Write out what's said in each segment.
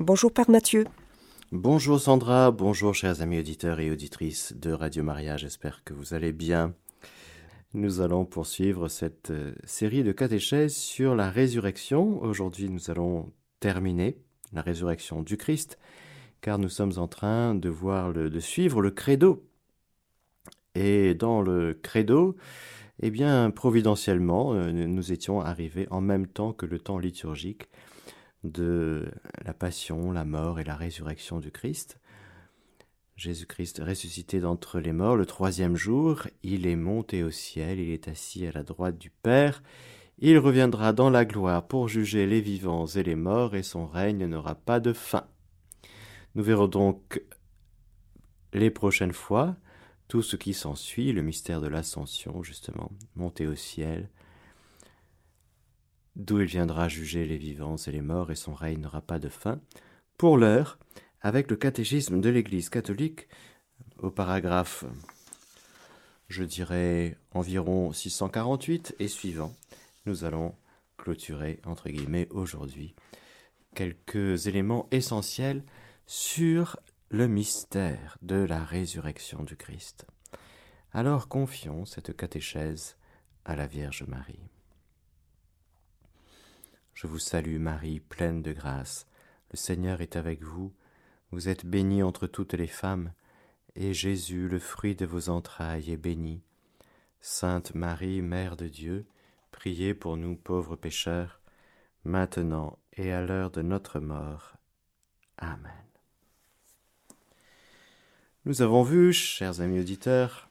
Bonjour Père Mathieu. Bonjour Sandra, bonjour chers amis auditeurs et auditrices de Radio Maria, j'espère que vous allez bien. Nous allons poursuivre cette euh, série de catéchèses sur la résurrection. Aujourd'hui nous allons terminer la résurrection du Christ, car nous sommes en train de voir de suivre le credo. Et dans le credo, eh bien, providentiellement, euh, nous étions arrivés en même temps que le temps liturgique de la passion, la mort et la résurrection du Christ. Jésus-Christ ressuscité d'entre les morts le troisième jour, il est monté au ciel, il est assis à la droite du Père, il reviendra dans la gloire pour juger les vivants et les morts, et son règne n'aura pas de fin. Nous verrons donc les prochaines fois tout ce qui s'ensuit, le mystère de l'ascension, justement, monter au ciel, d'où il viendra juger les vivants et les morts, et son règne n'aura pas de fin. Pour l'heure, avec le catéchisme de l'Église catholique, au paragraphe, je dirais, environ 648 et suivant, nous allons clôturer, entre guillemets, aujourd'hui, quelques éléments essentiels sur le mystère de la résurrection du Christ. Alors confions cette catéchèse à la Vierge Marie. Je vous salue Marie, pleine de grâce. Le Seigneur est avec vous. Vous êtes bénie entre toutes les femmes, et Jésus, le fruit de vos entrailles, est béni. Sainte Marie, Mère de Dieu, priez pour nous pauvres pécheurs, maintenant et à l'heure de notre mort. Amen. Nous avons vu, chers amis auditeurs,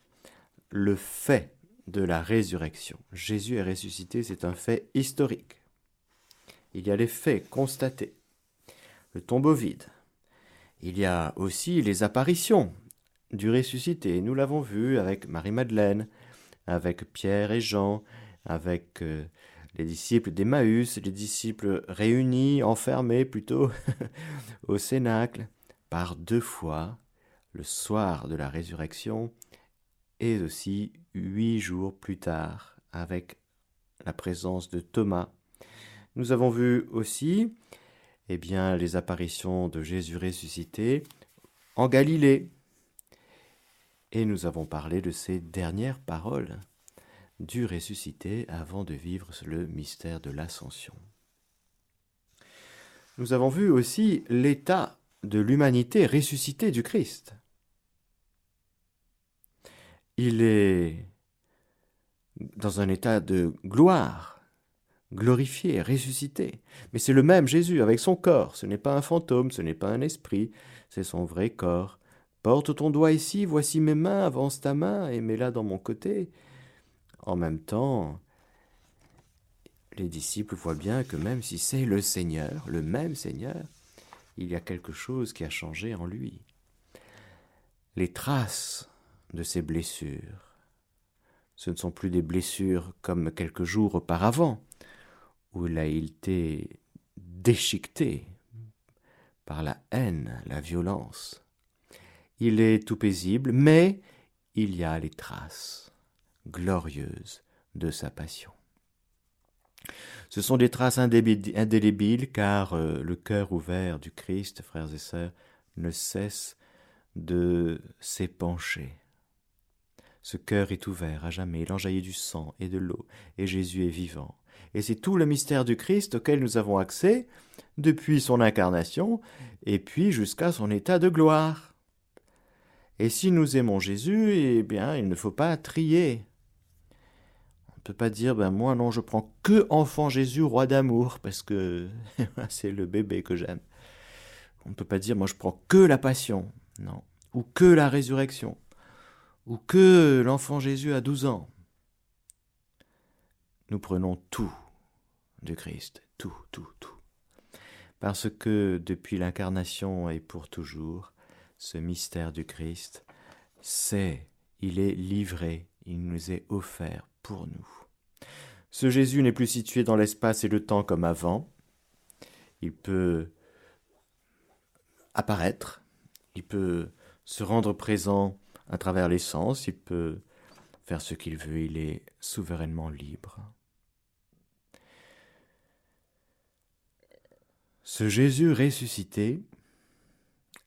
le fait de la résurrection. Jésus est ressuscité, c'est un fait historique. Il y a les faits constatés, le tombeau vide. Il y a aussi les apparitions du ressuscité. Nous l'avons vu avec Marie-Madeleine, avec Pierre et Jean, avec euh, les disciples d'Emmaüs, les disciples réunis, enfermés plutôt, au Cénacle, par deux fois, le soir de la résurrection, et aussi huit jours plus tard, avec la présence de Thomas nous avons vu aussi eh les apparitions de Jésus ressuscité en Galilée. Et nous avons parlé de ces dernières paroles du ressuscité avant de vivre le mystère de l'ascension. Nous avons vu aussi l'état de l'humanité ressuscitée du Christ. Il est dans un état de gloire glorifié, ressuscité. Mais c'est le même Jésus avec son corps. Ce n'est pas un fantôme, ce n'est pas un esprit, c'est son vrai corps. Porte ton doigt ici, voici mes mains, avance ta main et mets-la dans mon côté. En même temps, les disciples voient bien que même si c'est le Seigneur, le même Seigneur, il y a quelque chose qui a changé en lui. Les traces de ses blessures, ce ne sont plus des blessures comme quelques jours auparavant, où il déchiqueté par la haine, la violence. Il est tout paisible, mais il y a les traces glorieuses de sa passion. Ce sont des traces indélébiles car euh, le cœur ouvert du Christ, frères et sœurs, ne cesse de s'épancher. Ce cœur est ouvert à jamais, il du sang et de l'eau, et Jésus est vivant. Et c'est tout le mystère du Christ auquel nous avons accès depuis son incarnation et puis jusqu'à son état de gloire. Et si nous aimons Jésus, eh bien, il ne faut pas trier. On ne peut pas dire, ben moi non, je prends que enfant Jésus, roi d'amour, parce que c'est le bébé que j'aime. On ne peut pas dire, moi je prends que la passion, non, ou que la résurrection, ou que l'enfant Jésus à 12 ans. Nous prenons tout du Christ, tout, tout, tout. Parce que depuis l'incarnation et pour toujours, ce mystère du Christ, c'est, il est livré, il nous est offert pour nous. Ce Jésus n'est plus situé dans l'espace et le temps comme avant. Il peut apparaître, il peut se rendre présent à travers les sens, il peut faire ce qu'il veut, il est souverainement libre. Ce Jésus ressuscité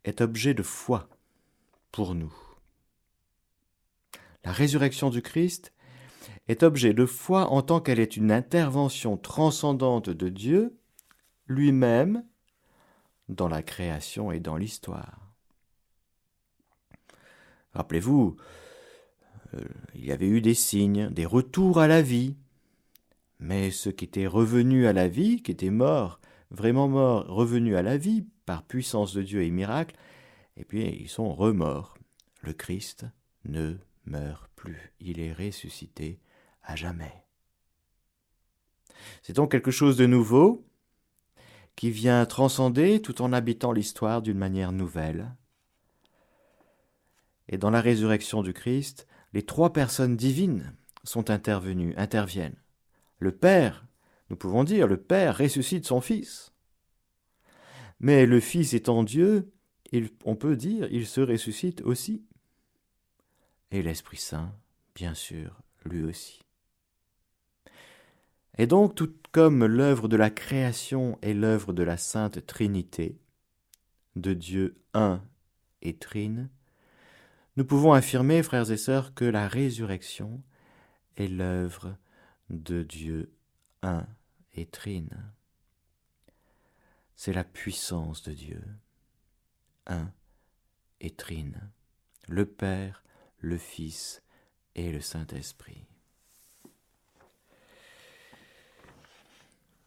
est objet de foi pour nous. La résurrection du Christ est objet de foi en tant qu'elle est une intervention transcendante de Dieu lui-même dans la création et dans l'histoire. Rappelez-vous, euh, il y avait eu des signes, des retours à la vie, mais ceux qui étaient revenus à la vie, qui étaient morts, vraiment morts, revenus à la vie par puissance de Dieu et miracle, et puis ils sont remords. Le Christ ne meurt plus, il est ressuscité à jamais. C'est donc quelque chose de nouveau qui vient transcender tout en habitant l'histoire d'une manière nouvelle. Et dans la résurrection du Christ, les trois personnes divines sont intervenues, interviennent. Le Père, nous pouvons dire, le Père ressuscite son Fils. Mais le Fils étant Dieu, on peut dire, il se ressuscite aussi. Et l'Esprit Saint, bien sûr, lui aussi. Et donc, tout comme l'œuvre de la création est l'œuvre de la Sainte Trinité, de Dieu un et trine, nous pouvons affirmer, frères et sœurs, que la résurrection est l'œuvre de Dieu un et trine. C'est la puissance de Dieu, un et trine, le Père, le Fils et le Saint-Esprit.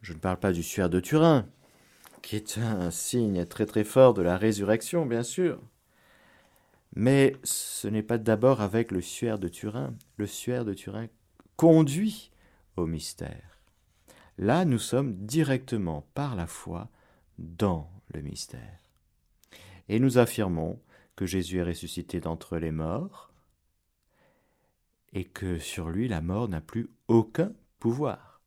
Je ne parle pas du suaire de Turin, qui est un signe très très fort de la résurrection, bien sûr. Mais ce n'est pas d'abord avec le suaire de Turin. Le suaire de Turin conduit au mystère. Là, nous sommes directement par la foi dans le mystère. Et nous affirmons que Jésus est ressuscité d'entre les morts et que sur lui la mort n'a plus aucun pouvoir.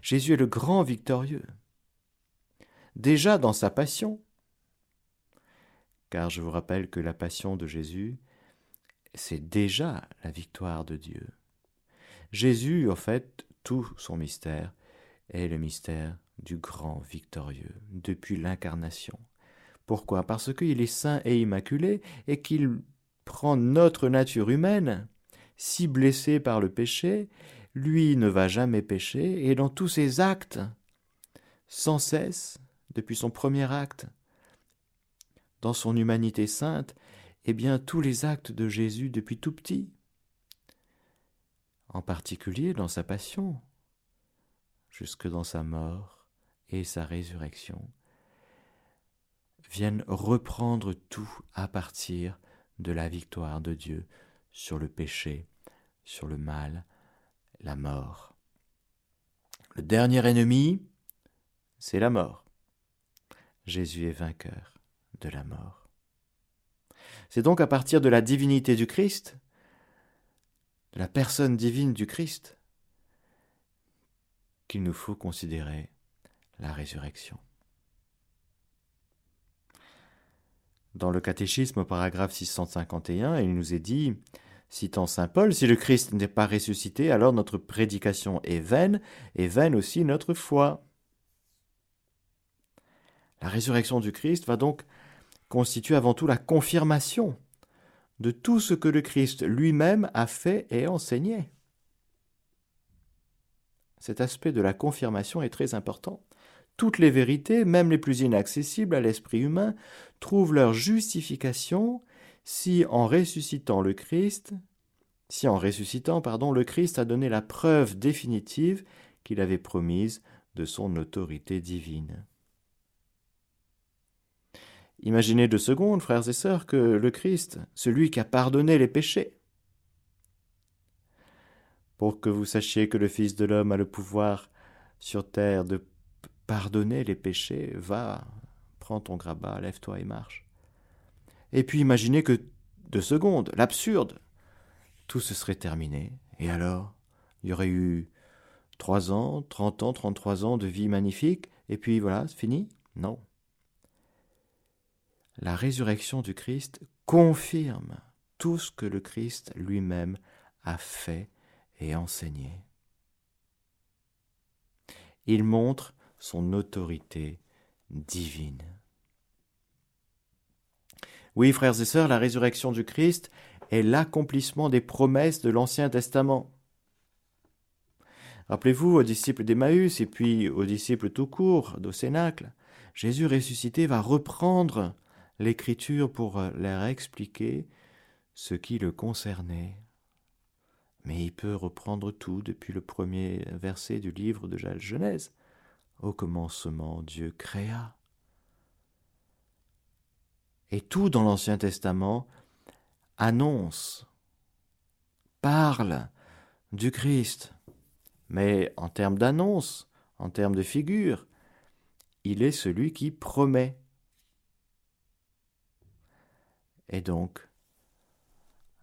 Jésus est le grand victorieux. Déjà dans sa passion, car je vous rappelle que la passion de Jésus, c'est déjà la victoire de Dieu. Jésus, en fait, tout son mystère est le mystère du grand victorieux, depuis l'incarnation. Pourquoi? Parce qu'il est saint et immaculé et qu'il prend notre nature humaine, si blessée par le péché, lui ne va jamais pécher, et dans tous ses actes, sans cesse, depuis son premier acte, dans son humanité sainte, eh bien tous les actes de Jésus depuis tout petit, en particulier dans sa passion, jusque dans sa mort et sa résurrection, viennent reprendre tout à partir de la victoire de Dieu sur le péché, sur le mal, la mort. Le dernier ennemi, c'est la mort. Jésus est vainqueur de la mort. C'est donc à partir de la divinité du Christ, de la personne divine du Christ, qu'il nous faut considérer la résurrection. Dans le catéchisme au paragraphe 651, il nous est dit Citant Saint Paul, si le Christ n'est pas ressuscité, alors notre prédication est vaine, et vaine aussi notre foi. La résurrection du Christ va donc constituer avant tout la confirmation de tout ce que le Christ lui-même a fait et enseigné. Cet aspect de la confirmation est très important. Toutes les vérités, même les plus inaccessibles à l'esprit humain, trouvent leur justification si en ressuscitant le Christ, si en ressuscitant, pardon, le Christ a donné la preuve définitive qu'il avait promise de son autorité divine. Imaginez deux secondes, frères et sœurs, que le Christ, celui qui a pardonné les péchés, pour que vous sachiez que le Fils de l'homme a le pouvoir sur terre de pardonner les péchés, va, prends ton grabat, lève-toi et marche. Et puis imaginez que, deux secondes, l'absurde, tout se serait terminé. Et alors, il y aurait eu trois ans, trente ans, trente-trois ans de vie magnifique, et puis voilà, c'est fini Non. La résurrection du Christ confirme tout ce que le Christ lui-même a fait et enseigné. Il montre son autorité divine. Oui, frères et sœurs, la résurrection du Christ est l'accomplissement des promesses de l'Ancien Testament. Rappelez-vous aux disciples d'Emmaüs et puis aux disciples tout court d'au Cénacle, Jésus ressuscité va reprendre l'Écriture pour leur expliquer ce qui le concernait. Mais il peut reprendre tout depuis le premier verset du livre de Genèse. Au commencement, Dieu créa. Et tout dans l'Ancien Testament annonce, parle du Christ. Mais en termes d'annonce, en termes de figure, il est celui qui promet. Et donc,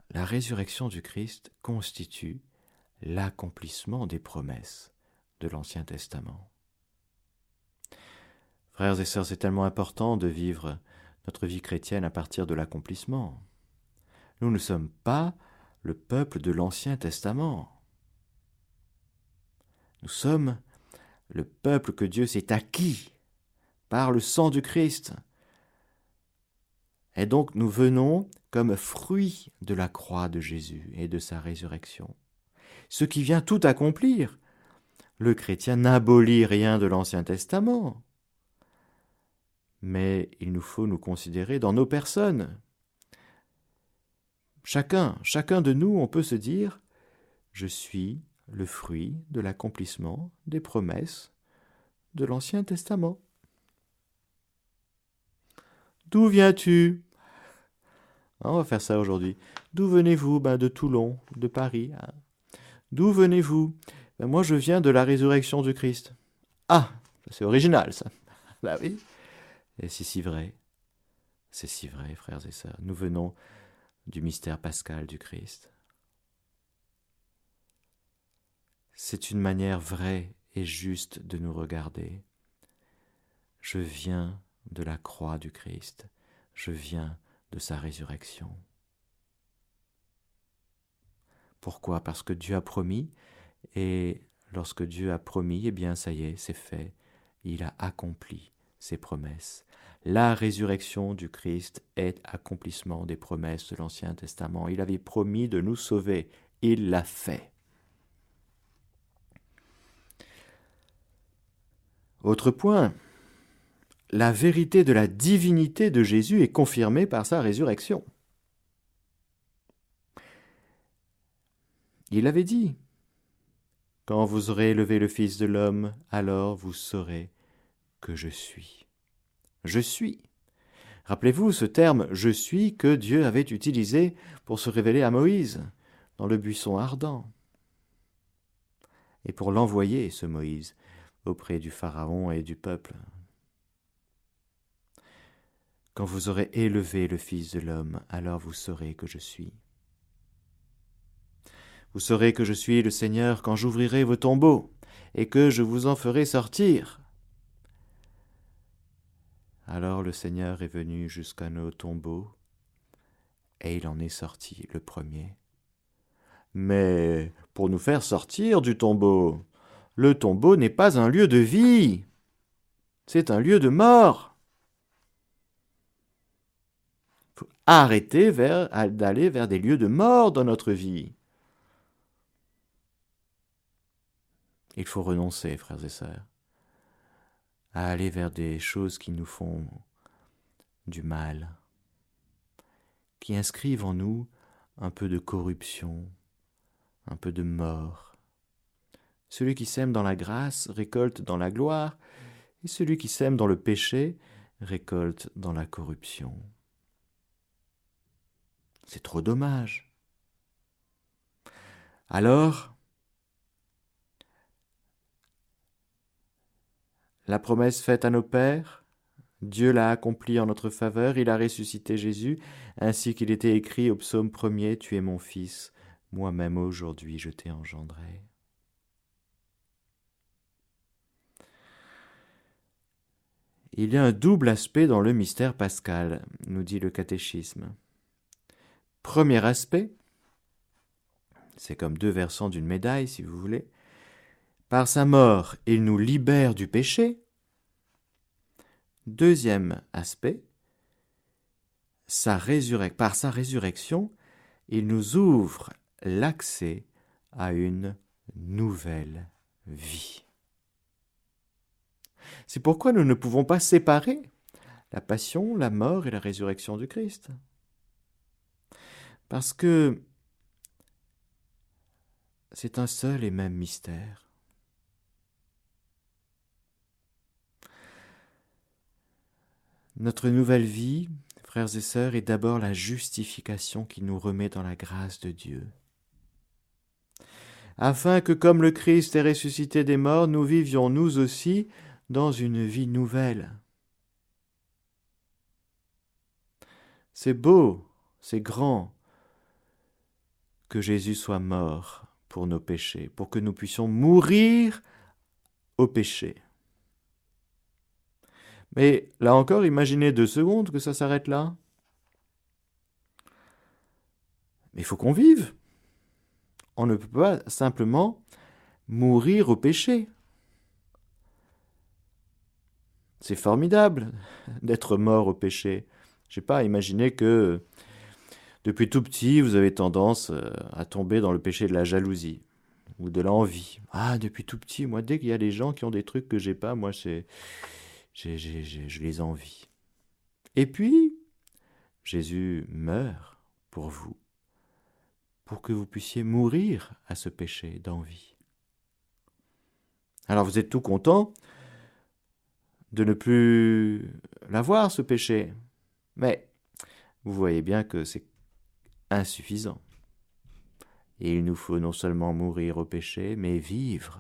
la résurrection du Christ constitue l'accomplissement des promesses de l'Ancien Testament. Frères et sœurs, c'est tellement important de vivre notre vie chrétienne à partir de l'accomplissement. Nous ne sommes pas le peuple de l'Ancien Testament. Nous sommes le peuple que Dieu s'est acquis par le sang du Christ. Et donc nous venons comme fruit de la croix de Jésus et de sa résurrection. Ce qui vient tout accomplir. Le chrétien n'abolit rien de l'Ancien Testament. Mais il nous faut nous considérer dans nos personnes. Chacun, chacun de nous, on peut se dire, je suis le fruit de l'accomplissement des promesses de l'Ancien Testament. D'où viens-tu? On va faire ça aujourd'hui. D'où venez-vous? Ben, De Toulon, de Paris. Hein. D'où venez-vous? Ben, Moi, je viens de la résurrection du Christ. Ah, c'est original, ça. bah oui. Et c'est si vrai. C'est si vrai, frères et sœurs. Nous venons du mystère pascal du Christ. C'est une manière vraie et juste de nous regarder. Je viens de la croix du Christ. Je viens de sa résurrection. Pourquoi? Parce que Dieu a promis, et lorsque Dieu a promis, eh bien ça y est, c'est fait, il a accompli ses promesses. La résurrection du Christ est accomplissement des promesses de l'Ancien Testament. Il avait promis de nous sauver, il l'a fait. Autre point, la vérité de la divinité de Jésus est confirmée par sa résurrection. Il avait dit, Quand vous aurez élevé le Fils de l'homme, alors vous saurez que je suis. Je suis. Rappelez-vous ce terme je suis que Dieu avait utilisé pour se révéler à Moïse dans le buisson ardent et pour l'envoyer, ce Moïse, auprès du Pharaon et du peuple. Quand vous aurez élevé le Fils de l'homme, alors vous saurez que je suis. Vous saurez que je suis le Seigneur quand j'ouvrirai vos tombeaux, et que je vous en ferai sortir. Alors le Seigneur est venu jusqu'à nos tombeaux, et il en est sorti le premier. Mais pour nous faire sortir du tombeau, le tombeau n'est pas un lieu de vie, c'est un lieu de mort. Arrêter d'aller vers des lieux de mort dans notre vie. Il faut renoncer, frères et sœurs, à aller vers des choses qui nous font du mal, qui inscrivent en nous un peu de corruption, un peu de mort. Celui qui sème dans la grâce récolte dans la gloire, et celui qui sème dans le péché récolte dans la corruption. C'est trop dommage. Alors, la promesse faite à nos pères, Dieu l'a accomplie en notre faveur, il a ressuscité Jésus, ainsi qu'il était écrit au psaume premier, Tu es mon Fils, moi-même aujourd'hui je t'ai engendré. Il y a un double aspect dans le mystère pascal, nous dit le catéchisme. Premier aspect, c'est comme deux versants d'une médaille, si vous voulez. Par sa mort, il nous libère du péché, Deuxième aspect, par sa résurrection, il nous ouvre l'accès à une nouvelle vie. C'est pourquoi nous ne pouvons pas séparer la passion, la mort et la résurrection du Christ. Parce que c'est un seul et même mystère. Notre nouvelle vie, frères et sœurs, est d'abord la justification qui nous remet dans la grâce de Dieu. Afin que, comme le Christ est ressuscité des morts, nous vivions nous aussi dans une vie nouvelle. C'est beau, c'est grand que Jésus soit mort pour nos péchés, pour que nous puissions mourir au péché. Mais là encore, imaginez deux secondes que ça s'arrête là. Mais il faut qu'on vive. On ne peut pas simplement mourir au péché. C'est formidable d'être mort au péché. Je sais pas, imaginez que depuis tout petit, vous avez tendance euh, à tomber dans le péché de la jalousie ou de l'envie. Ah, depuis tout petit, moi, dès qu'il y a des gens qui ont des trucs que j'ai pas, moi, je les envie. Et puis, Jésus meurt pour vous, pour que vous puissiez mourir à ce péché d'envie. Alors vous êtes tout content de ne plus l'avoir, ce péché. Mais vous voyez bien que c'est insuffisant. Il nous faut non seulement mourir au péché, mais vivre,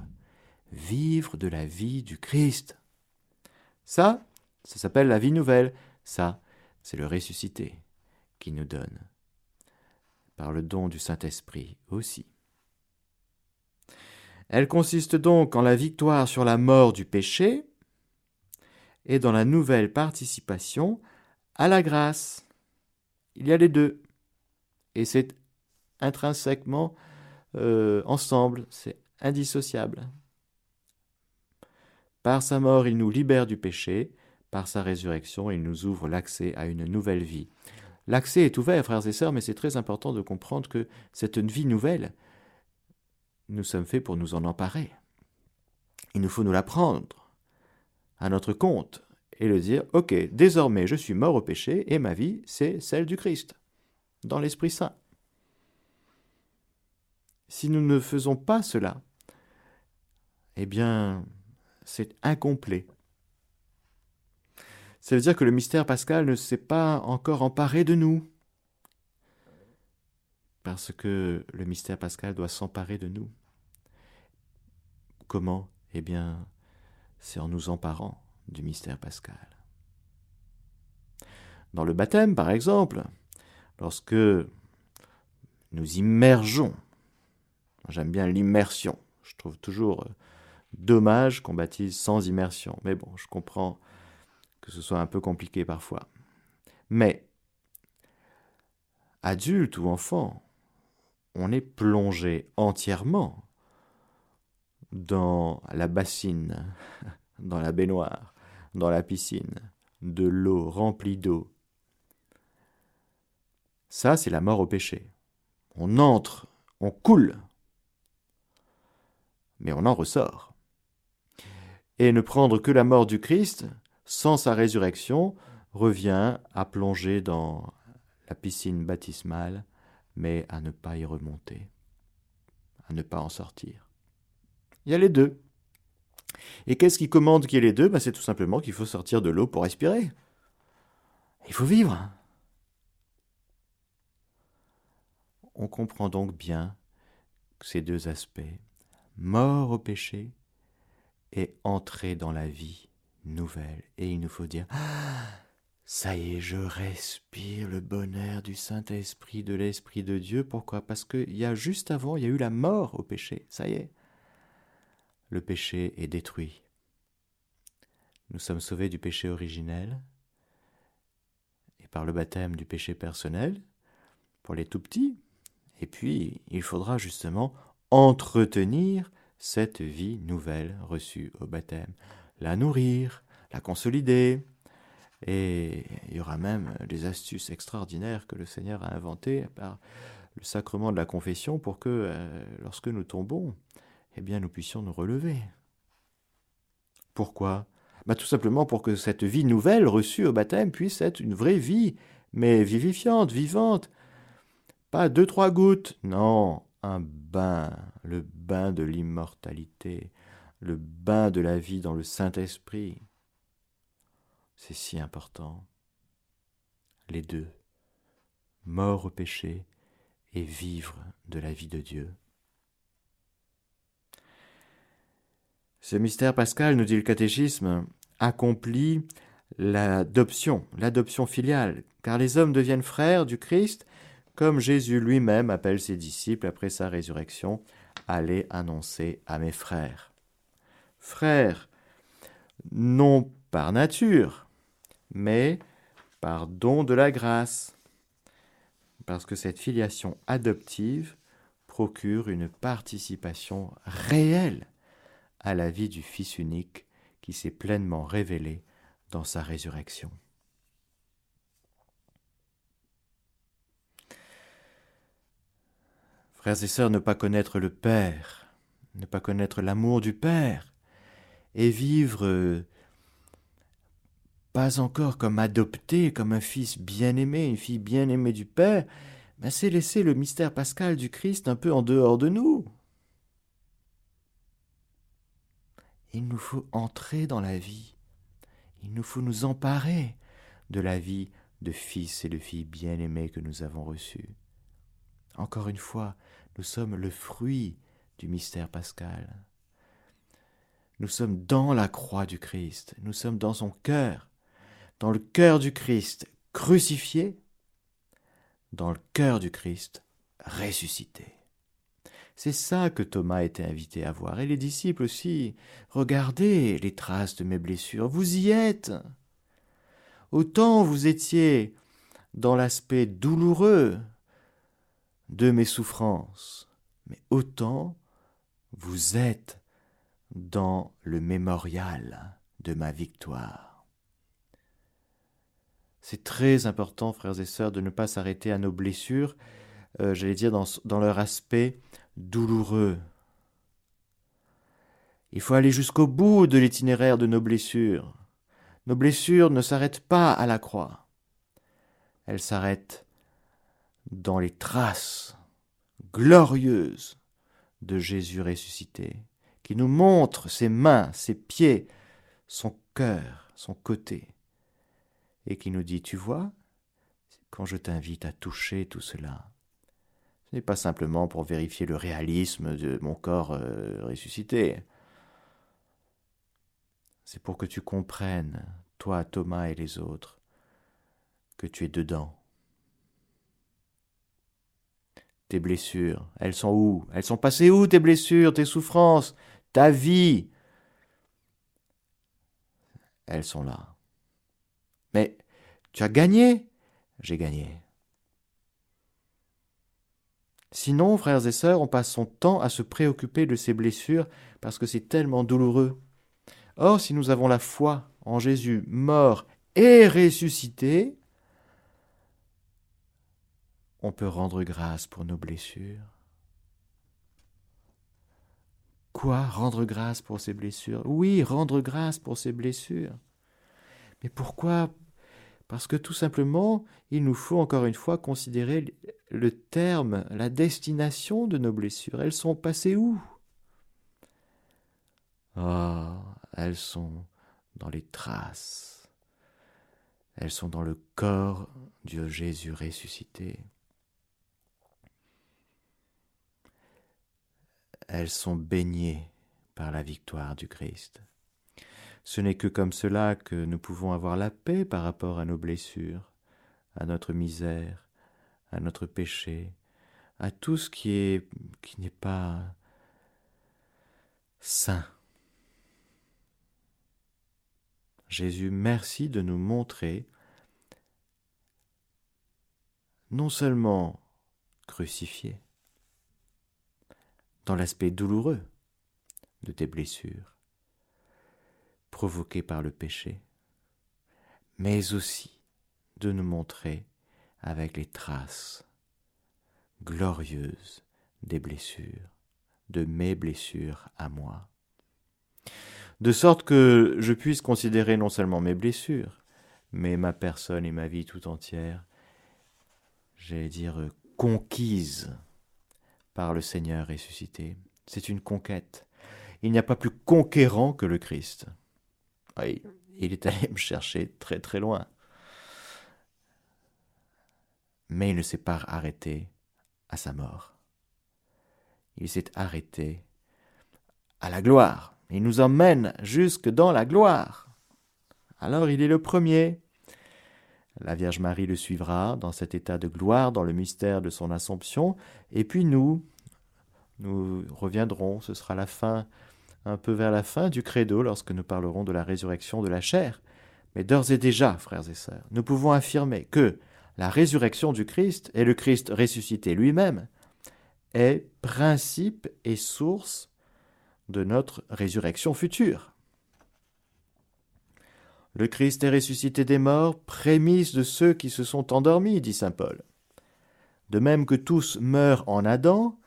vivre de la vie du Christ. Ça, ça s'appelle la vie nouvelle. Ça, c'est le ressuscité qui nous donne, par le don du Saint-Esprit aussi. Elle consiste donc en la victoire sur la mort du péché et dans la nouvelle participation à la grâce. Il y a les deux. Et c'est intrinsèquement euh, ensemble, c'est indissociable. Par sa mort, il nous libère du péché, par sa résurrection, il nous ouvre l'accès à une nouvelle vie. L'accès est ouvert, frères et sœurs, mais c'est très important de comprendre que cette vie nouvelle, nous sommes faits pour nous en emparer. Il nous faut nous la prendre à notre compte et le dire, ok, désormais je suis mort au péché et ma vie, c'est celle du Christ, dans l'Esprit Saint. Si nous ne faisons pas cela, eh bien, c'est incomplet. Ça veut dire que le mystère pascal ne s'est pas encore emparé de nous. Parce que le mystère pascal doit s'emparer de nous. Comment? Eh bien, c'est en nous emparant du mystère pascal. Dans le baptême, par exemple, lorsque nous immergeons, j'aime bien l'immersion, je trouve toujours Dommage qu'on baptise sans immersion. Mais bon, je comprends que ce soit un peu compliqué parfois. Mais, adulte ou enfant, on est plongé entièrement dans la bassine, dans la baignoire, dans la piscine, de l'eau remplie d'eau. Ça, c'est la mort au péché. On entre, on coule, mais on en ressort et ne prendre que la mort du Christ sans sa résurrection revient à plonger dans la piscine baptismale, mais à ne pas y remonter, à ne pas en sortir. Il y a les deux. Et qu'est-ce qui commande qu'il y ait les deux? Ben, C'est tout simplement qu'il faut sortir de l'eau pour respirer. Il faut vivre. On comprend donc bien ces deux aspects, mort au péché et entrer dans la vie nouvelle. Et il nous faut dire ah, ça y est, je respire le bonheur du Saint-Esprit, de l'Esprit de Dieu. Pourquoi? Parce qu'il y a juste avant, il y a eu la mort au péché. Ça y est. Le péché est détruit. Nous sommes sauvés du péché originel et par le baptême du péché personnel pour les tout petits. Et puis, il faudra justement entretenir cette vie nouvelle reçue au baptême, la nourrir, la consolider, Et il y aura même des astuces extraordinaires que le Seigneur a inventées par le sacrement de la confession pour que euh, lorsque nous tombons, eh bien nous puissions nous relever. Pourquoi? Bah, Tout simplement pour que cette vie nouvelle reçue au baptême puisse être une vraie vie, mais vivifiante, vivante. Pas deux, trois gouttes, non, un bain, le bain de l'immortalité, le bain de la vie dans le Saint-Esprit. C'est si important. Les deux, mort au péché et vivre de la vie de Dieu. Ce mystère pascal, nous dit le catéchisme, accomplit l'adoption, l'adoption filiale, car les hommes deviennent frères du Christ, comme Jésus lui-même appelle ses disciples après sa résurrection, allez annoncer à mes frères. Frères, non par nature, mais par don de la grâce, parce que cette filiation adoptive procure une participation réelle à la vie du Fils unique qui s'est pleinement révélé dans sa résurrection. Frères et sœurs, ne pas connaître le Père, ne pas connaître l'amour du Père, et vivre euh, pas encore comme adopté, comme un fils bien-aimé, une fille bien-aimée du Père, c'est laisser le mystère pascal du Christ un peu en dehors de nous. Il nous faut entrer dans la vie. Il nous faut nous emparer de la vie de fils et de filles bien-aimés que nous avons reçus. Encore une fois, nous sommes le fruit du mystère pascal. Nous sommes dans la croix du Christ, nous sommes dans son cœur, dans le cœur du Christ crucifié, dans le cœur du Christ ressuscité. C'est ça que Thomas était invité à voir, et les disciples aussi. Regardez les traces de mes blessures, vous y êtes. Autant vous étiez dans l'aspect douloureux de mes souffrances, mais autant vous êtes dans le mémorial de ma victoire. C'est très important, frères et sœurs, de ne pas s'arrêter à nos blessures, euh, j'allais dire dans, dans leur aspect douloureux. Il faut aller jusqu'au bout de l'itinéraire de nos blessures. Nos blessures ne s'arrêtent pas à la croix. Elles s'arrêtent dans les traces glorieuses de Jésus ressuscité, qui nous montre ses mains, ses pieds, son cœur, son côté, et qui nous dit, tu vois, quand je t'invite à toucher tout cela, ce n'est pas simplement pour vérifier le réalisme de mon corps euh, ressuscité. C'est pour que tu comprennes, toi, Thomas et les autres, que tu es dedans. Tes blessures, elles sont où? Elles sont passées où tes blessures, tes souffrances, ta vie? Elles sont là. Mais tu as gagné? J'ai gagné. Sinon, frères et sœurs, on passe son temps à se préoccuper de ses blessures parce que c'est tellement douloureux. Or, si nous avons la foi en Jésus mort et ressuscité, on peut rendre grâce pour nos blessures. Quoi Rendre grâce pour ses blessures? Oui, rendre grâce pour ses blessures. Mais pourquoi? Parce que tout simplement, il nous faut encore une fois considérer le terme, la destination de nos blessures. Elles sont passées où? Ah, elles sont dans les traces. Elles sont dans le corps du Jésus ressuscité. Elles sont baignées par la victoire du Christ. Ce n'est que comme cela que nous pouvons avoir la paix par rapport à nos blessures, à notre misère, à notre péché, à tout ce qui qui n'est pas saint. Jésus, merci de nous montrer non seulement crucifié, dans l'aspect douloureux de tes blessures, provoqués par le péché, mais aussi de nous montrer avec les traces glorieuses des blessures, de mes blessures à moi. De sorte que je puisse considérer non seulement mes blessures, mais ma personne et ma vie tout entière, j'allais dire, conquise par le Seigneur ressuscité. C'est une conquête. Il n'y a pas plus conquérant que le Christ. Oui, il est allé me chercher très très loin. Mais il ne s'est pas arrêté à sa mort. Il s'est arrêté à la gloire. Il nous emmène jusque dans la gloire. Alors il est le premier. La Vierge Marie le suivra dans cet état de gloire, dans le mystère de son Assomption, et puis nous, nous reviendrons, ce sera la fin, un peu vers la fin du credo, lorsque nous parlerons de la résurrection de la chair. Mais d'ores et déjà, frères et sœurs, nous pouvons affirmer que la résurrection du Christ et le Christ ressuscité lui-même est principe et source de notre résurrection future. Le Christ est ressuscité des morts, prémisse de ceux qui se sont endormis, dit saint Paul. De même que tous meurent en Adam,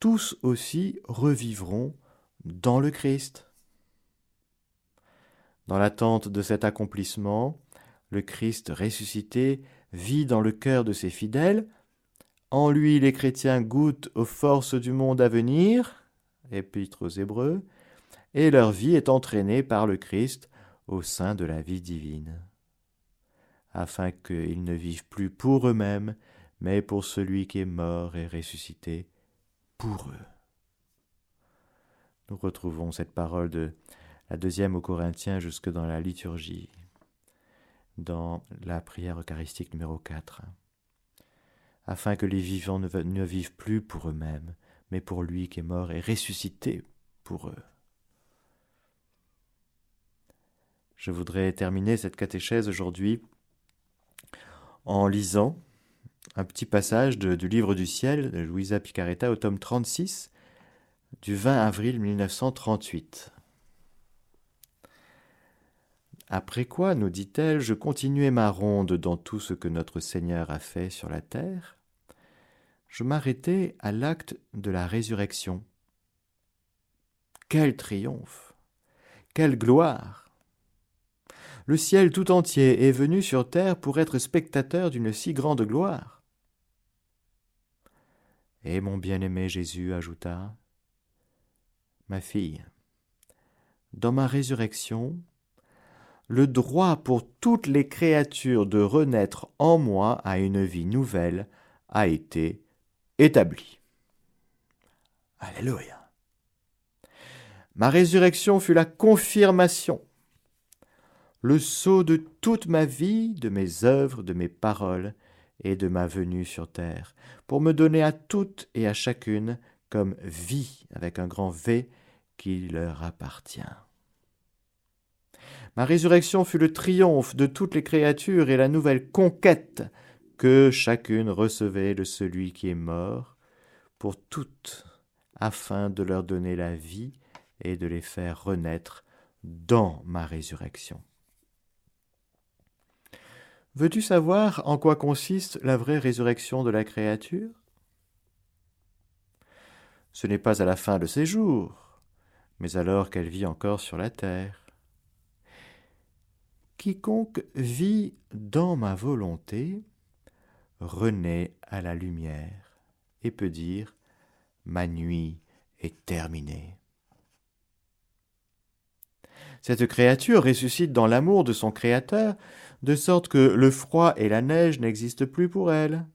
tous aussi revivront dans le Christ. Dans l'attente de cet accomplissement, le Christ ressuscité vit dans le cœur de ses fidèles. En lui, les chrétiens goûtent aux forces du monde à venir, épître aux Hébreux, et leur vie est entraînée par le Christ au sein de la vie divine, afin qu'ils ne vivent plus pour eux-mêmes, mais pour celui qui est mort et ressuscité pour eux. Nous retrouvons cette parole de la deuxième aux Corinthiens jusque dans la liturgie, dans la prière eucharistique numéro 4, afin que les vivants ne, ne vivent plus pour eux-mêmes, mais pour lui qui est mort et ressuscité pour eux. Je voudrais terminer cette catéchèse aujourd'hui en lisant un petit passage du livre du ciel de Louisa Picaretta au tome 36 du 20 avril 1938. Après quoi, nous dit-elle, je continuai ma ronde dans tout ce que notre Seigneur a fait sur la terre. Je m'arrêtai à l'acte de la résurrection. Quel triomphe Quelle gloire Le ciel tout entier est venu sur terre pour être spectateur d'une si grande gloire. Et mon bien-aimé Jésus ajouta Ma fille, dans ma résurrection, le droit pour toutes les créatures de renaître en moi à une vie nouvelle a été établi. Alléluia. Ma résurrection fut la confirmation, le sceau de toute ma vie, de mes œuvres, de mes paroles et de ma venue sur terre, pour me donner à toutes et à chacune comme vie avec un grand V qui leur appartient. Ma résurrection fut le triomphe de toutes les créatures et la nouvelle conquête que chacune recevait de celui qui est mort, pour toutes, afin de leur donner la vie et de les faire renaître dans ma résurrection. Veux-tu savoir en quoi consiste la vraie résurrection de la créature? Ce n'est pas à la fin de ses jours, mais alors qu'elle vit encore sur la terre. Quiconque vit dans ma volonté renaît à la lumière et peut dire Ma nuit est terminée. Cette créature ressuscite dans l'amour de son Créateur, de sorte que le froid et la neige n'existent plus pour elle.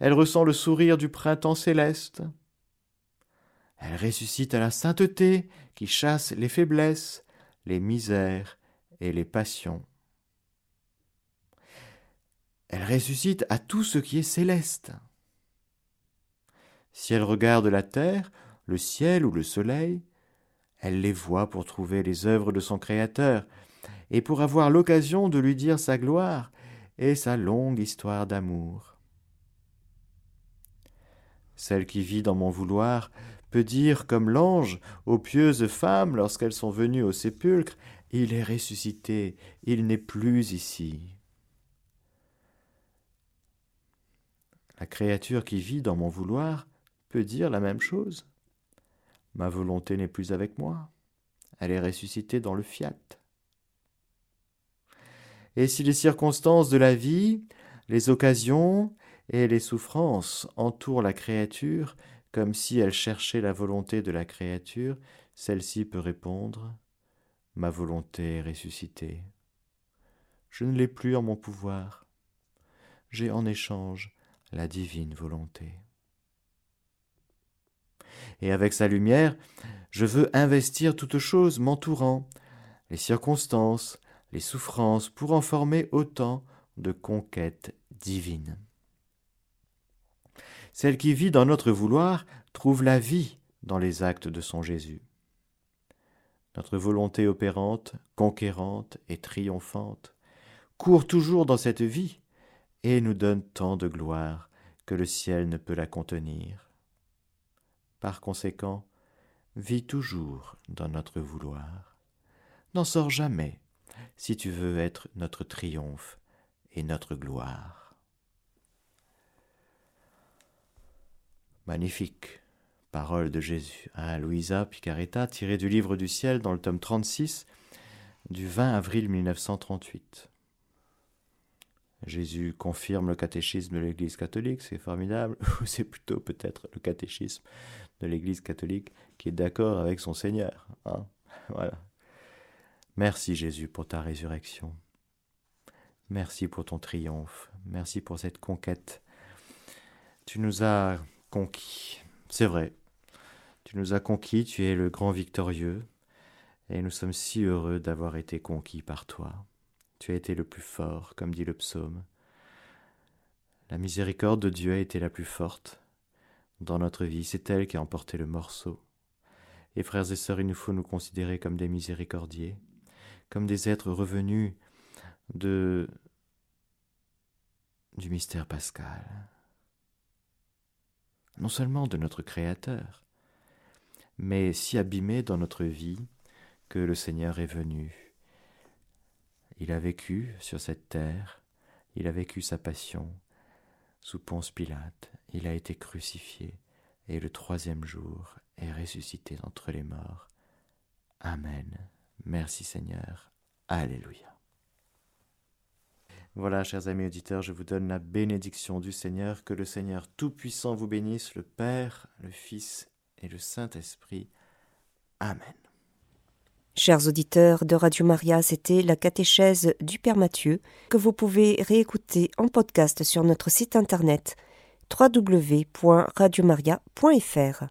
Elle ressent le sourire du printemps céleste. Elle ressuscite à la sainteté qui chasse les faiblesses, les misères et les passions. Elle ressuscite à tout ce qui est céleste. Si elle regarde la terre, le ciel ou le soleil, elle les voit pour trouver les œuvres de son Créateur, et pour avoir l'occasion de lui dire sa gloire et sa longue histoire d'amour. Celle qui vit dans mon vouloir peut dire comme l'ange aux pieuses femmes lorsqu'elles sont venues au sépulcre Il est ressuscité, il n'est plus ici. La créature qui vit dans mon vouloir peut dire la même chose. Ma volonté n'est plus avec moi, elle est ressuscitée dans le fiat. Et si les circonstances de la vie, les occasions et les souffrances entourent la créature comme si elle cherchait la volonté de la créature, celle-ci peut répondre Ma volonté est ressuscitée. Je ne l'ai plus en mon pouvoir. J'ai en échange la divine volonté. Et avec sa lumière, je veux investir toutes choses m'entourant, les circonstances, les souffrances, pour en former autant de conquêtes divines. Celle qui vit dans notre vouloir trouve la vie dans les actes de son Jésus. Notre volonté opérante, conquérante et triomphante court toujours dans cette vie et nous donne tant de gloire que le ciel ne peut la contenir. Par conséquent, vis toujours dans notre vouloir. N'en sors jamais si tu veux être notre triomphe et notre gloire. Magnifique parole de Jésus à Louisa Picaretta, tirée du livre du ciel dans le tome 36 du 20 avril 1938. Jésus confirme le catéchisme de l'Église catholique, c'est formidable, ou c'est plutôt peut-être le catéchisme de l'Église catholique qui est d'accord avec son Seigneur. Hein voilà. Merci Jésus pour ta résurrection. Merci pour ton triomphe. Merci pour cette conquête. Tu nous as conquis. C'est vrai, tu nous as conquis, tu es le grand victorieux, et nous sommes si heureux d'avoir été conquis par toi. Tu as été le plus fort, comme dit le psaume. La miséricorde de Dieu a été la plus forte dans notre vie, c'est elle qui a emporté le morceau. Et frères et sœurs, il nous faut nous considérer comme des miséricordiers, comme des êtres revenus de du mystère pascal, non seulement de notre Créateur, mais si abîmé dans notre vie que le Seigneur est venu. Il a vécu sur cette terre, il a vécu sa passion sous Ponce Pilate, il a été crucifié, et le troisième jour est ressuscité d'entre les morts. Amen. Merci Seigneur. Alléluia. Voilà, chers amis auditeurs, je vous donne la bénédiction du Seigneur, que le Seigneur Tout-Puissant vous bénisse, le Père, le Fils et le Saint-Esprit. Amen. Chers auditeurs de Radio Maria, c'était la catéchèse du Père Mathieu que vous pouvez réécouter en podcast sur notre site internet www.radiomaria.fr.